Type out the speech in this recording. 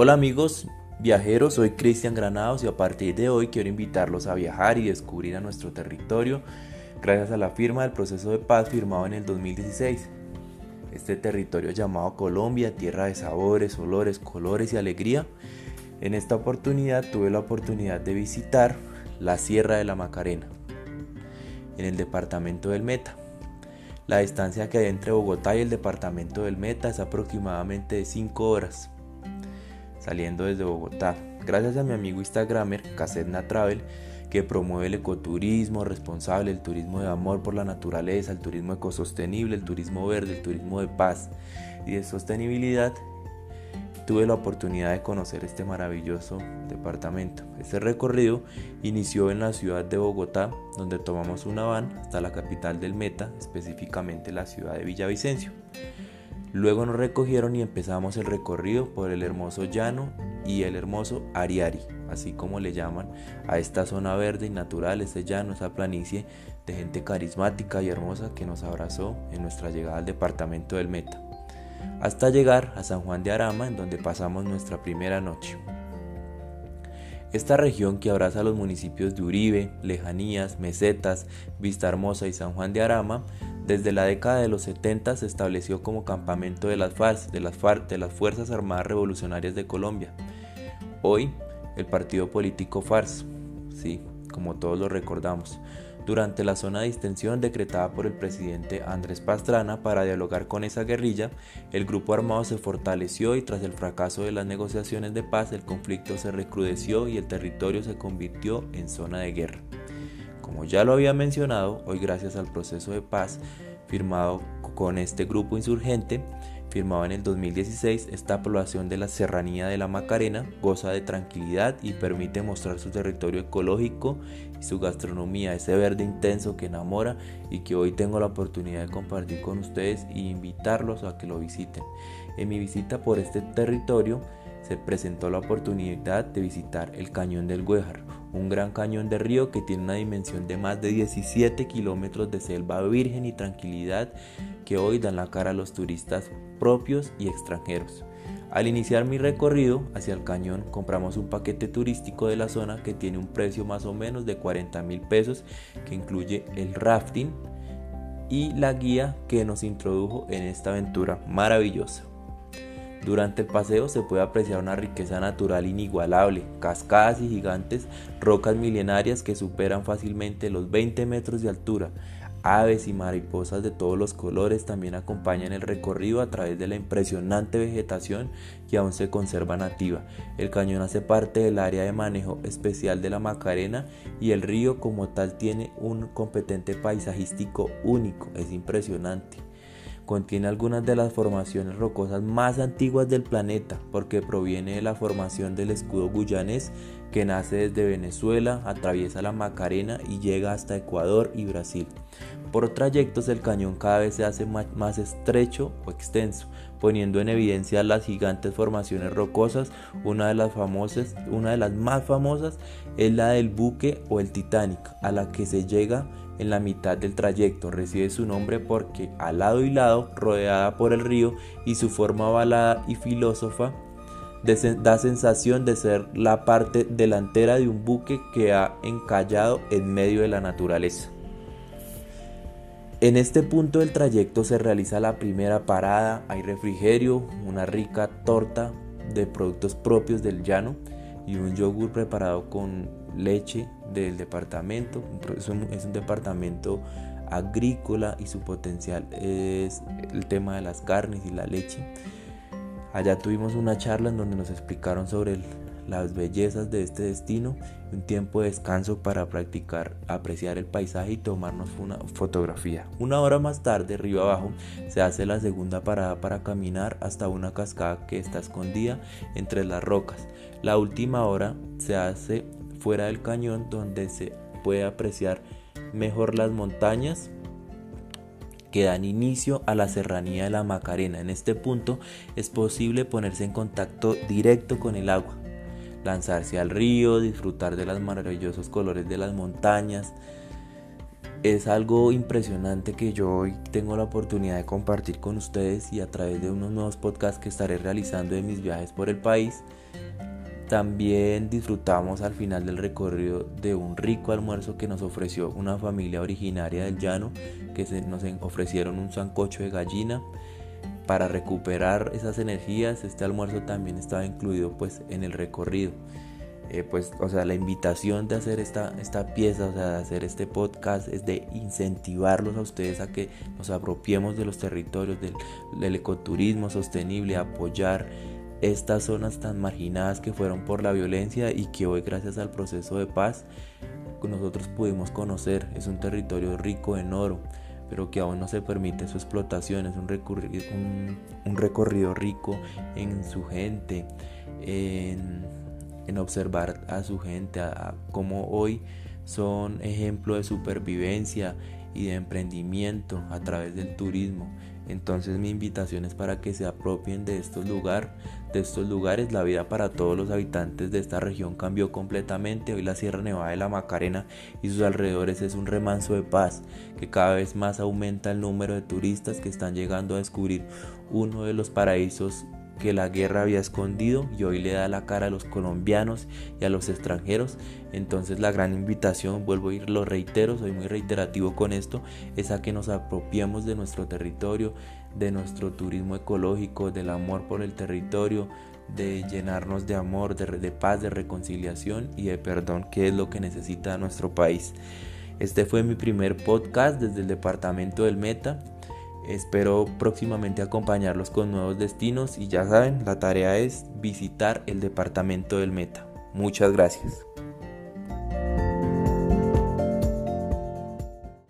Hola amigos viajeros, soy Cristian Granados y a partir de hoy quiero invitarlos a viajar y descubrir a nuestro territorio gracias a la firma del proceso de paz firmado en el 2016. Este territorio llamado Colombia, tierra de sabores, olores, colores y alegría. En esta oportunidad tuve la oportunidad de visitar la Sierra de la Macarena, en el departamento del Meta. La distancia que hay entre Bogotá y el departamento del Meta es aproximadamente de 5 horas saliendo desde Bogotá. Gracias a mi amigo Instagramer, Casetna Travel, que promueve el ecoturismo responsable, el turismo de amor por la naturaleza, el turismo ecosostenible, el turismo verde, el turismo de paz y de sostenibilidad, tuve la oportunidad de conocer este maravilloso departamento. Este recorrido inició en la ciudad de Bogotá, donde tomamos una van hasta la capital del Meta, específicamente la ciudad de Villavicencio. Luego nos recogieron y empezamos el recorrido por el hermoso llano y el hermoso Ariari, así como le llaman a esta zona verde y natural, este llano, esa planicie de gente carismática y hermosa que nos abrazó en nuestra llegada al departamento del Meta, hasta llegar a San Juan de Arama, en donde pasamos nuestra primera noche. Esta región que abraza los municipios de Uribe, Lejanías, Mesetas, Vista Hermosa y San Juan de Arama desde la década de los 70 se estableció como campamento de las FARC, de las, Fuerzas Armadas Revolucionarias de Colombia. Hoy, el partido político FARC, sí, como todos lo recordamos, durante la zona de distensión decretada por el presidente Andrés Pastrana para dialogar con esa guerrilla, el grupo armado se fortaleció y tras el fracaso de las negociaciones de paz el conflicto se recrudeció y el territorio se convirtió en zona de guerra. Como ya lo había mencionado, hoy gracias al proceso de paz firmado con este grupo insurgente, firmado en el 2016, esta población de la serranía de la Macarena goza de tranquilidad y permite mostrar su territorio ecológico y su gastronomía, ese verde intenso que enamora y que hoy tengo la oportunidad de compartir con ustedes e invitarlos a que lo visiten. En mi visita por este territorio se presentó la oportunidad de visitar el Cañón del Güejar, un gran cañón de río que tiene una dimensión de más de 17 kilómetros de selva virgen y tranquilidad que hoy dan la cara a los turistas propios y extranjeros. Al iniciar mi recorrido hacia el cañón compramos un paquete turístico de la zona que tiene un precio más o menos de 40 mil pesos que incluye el rafting y la guía que nos introdujo en esta aventura maravillosa. Durante el paseo se puede apreciar una riqueza natural inigualable, cascadas y gigantes, rocas milenarias que superan fácilmente los 20 metros de altura. Aves y mariposas de todos los colores también acompañan el recorrido a través de la impresionante vegetación que aún se conserva nativa. El cañón hace parte del área de manejo especial de la Macarena y el río como tal tiene un competente paisajístico único, es impresionante. Contiene algunas de las formaciones rocosas más antiguas del planeta porque proviene de la formación del escudo guyanés que nace desde Venezuela, atraviesa la Macarena y llega hasta Ecuador y Brasil. Por trayectos el cañón cada vez se hace más estrecho o extenso, poniendo en evidencia las gigantes formaciones rocosas. Una de las famosas, una de las más famosas es la del buque o el Titanic, a la que se llega en la mitad del trayecto. Recibe su nombre porque al lado y lado, rodeada por el río y su forma balada y filósofa, da sensación de ser la parte delantera de un buque que ha encallado en medio de la naturaleza. En este punto del trayecto se realiza la primera parada, hay refrigerio, una rica torta de productos propios del llano y un yogur preparado con leche del departamento. Es un, departamento agrícola y su potencial es el tema de las carnes y la leche. Allá tuvimos una charla en donde nos explicaron sobre las bellezas de este destino, un tiempo de descanso para practicar, apreciar el paisaje y tomarnos una fotografía. Una hora más tarde, río abajo, se hace la segunda parada para caminar hasta una cascada que está escondida entre las rocas. La última hora se hace fuera del cañón donde se puede apreciar mejor las montañas que dan inicio a la serranía de la Macarena. En este punto es posible ponerse en contacto directo con el agua, lanzarse al río, disfrutar de los maravillosos colores de las montañas, es algo impresionante que yo hoy tengo la oportunidad de compartir con ustedes y a través de unos nuevos podcasts que estaré realizando de mis viajes por el país. También disfrutamos al final del recorrido de un rico almuerzo que nos ofreció una familia originaria del llano, que nos ofrecieron un sancocho de gallina. Para recuperar esas energías, este almuerzo también estaba incluido pues en el recorrido. Eh, pues, o sea, la invitación de hacer esta, esta pieza, o sea, de hacer este podcast es de incentivarlos a ustedes a que nos apropiemos de los territorios, del, del ecoturismo sostenible, apoyar estas zonas tan marginadas que fueron por la violencia y que hoy gracias al proceso de paz nosotros pudimos conocer. Es un territorio rico en oro, pero que aún no se permite su explotación. Es un recorrido, rico en su gente, en observar a su gente, a, cómo hoy son ejemplo de supervivencia y de emprendimiento a través del turismo. Entonces mi invitación es para que se apropien de estos lugares, de estos lugares. La vida para todos los habitantes de esta región cambió completamente. Hoy la Sierra Nevada de la Macarena y sus alrededores es un remanso de paz, que cada vez más aumenta el número de turistas que están llegando a descubrir uno de los paraísos que la guerra había escondido y hoy le da la cara a los colombianos y a los extranjeros. Entonces la gran invitación, vuelvo a ir, lo reitero, soy muy reiterativo con esto, es a que nos apropiemos de nuestro territorio, de nuestro turismo ecológico, del amor por el territorio, de llenarnos de amor, de, de paz, de reconciliación y de perdón, que es lo que necesita nuestro país. Este fue mi primer podcast desde el departamento del Meta. Espero próximamente acompañarlos con nuevos destinos y ya saben, la tarea es visitar el departamento del Meta. Muchas gracias.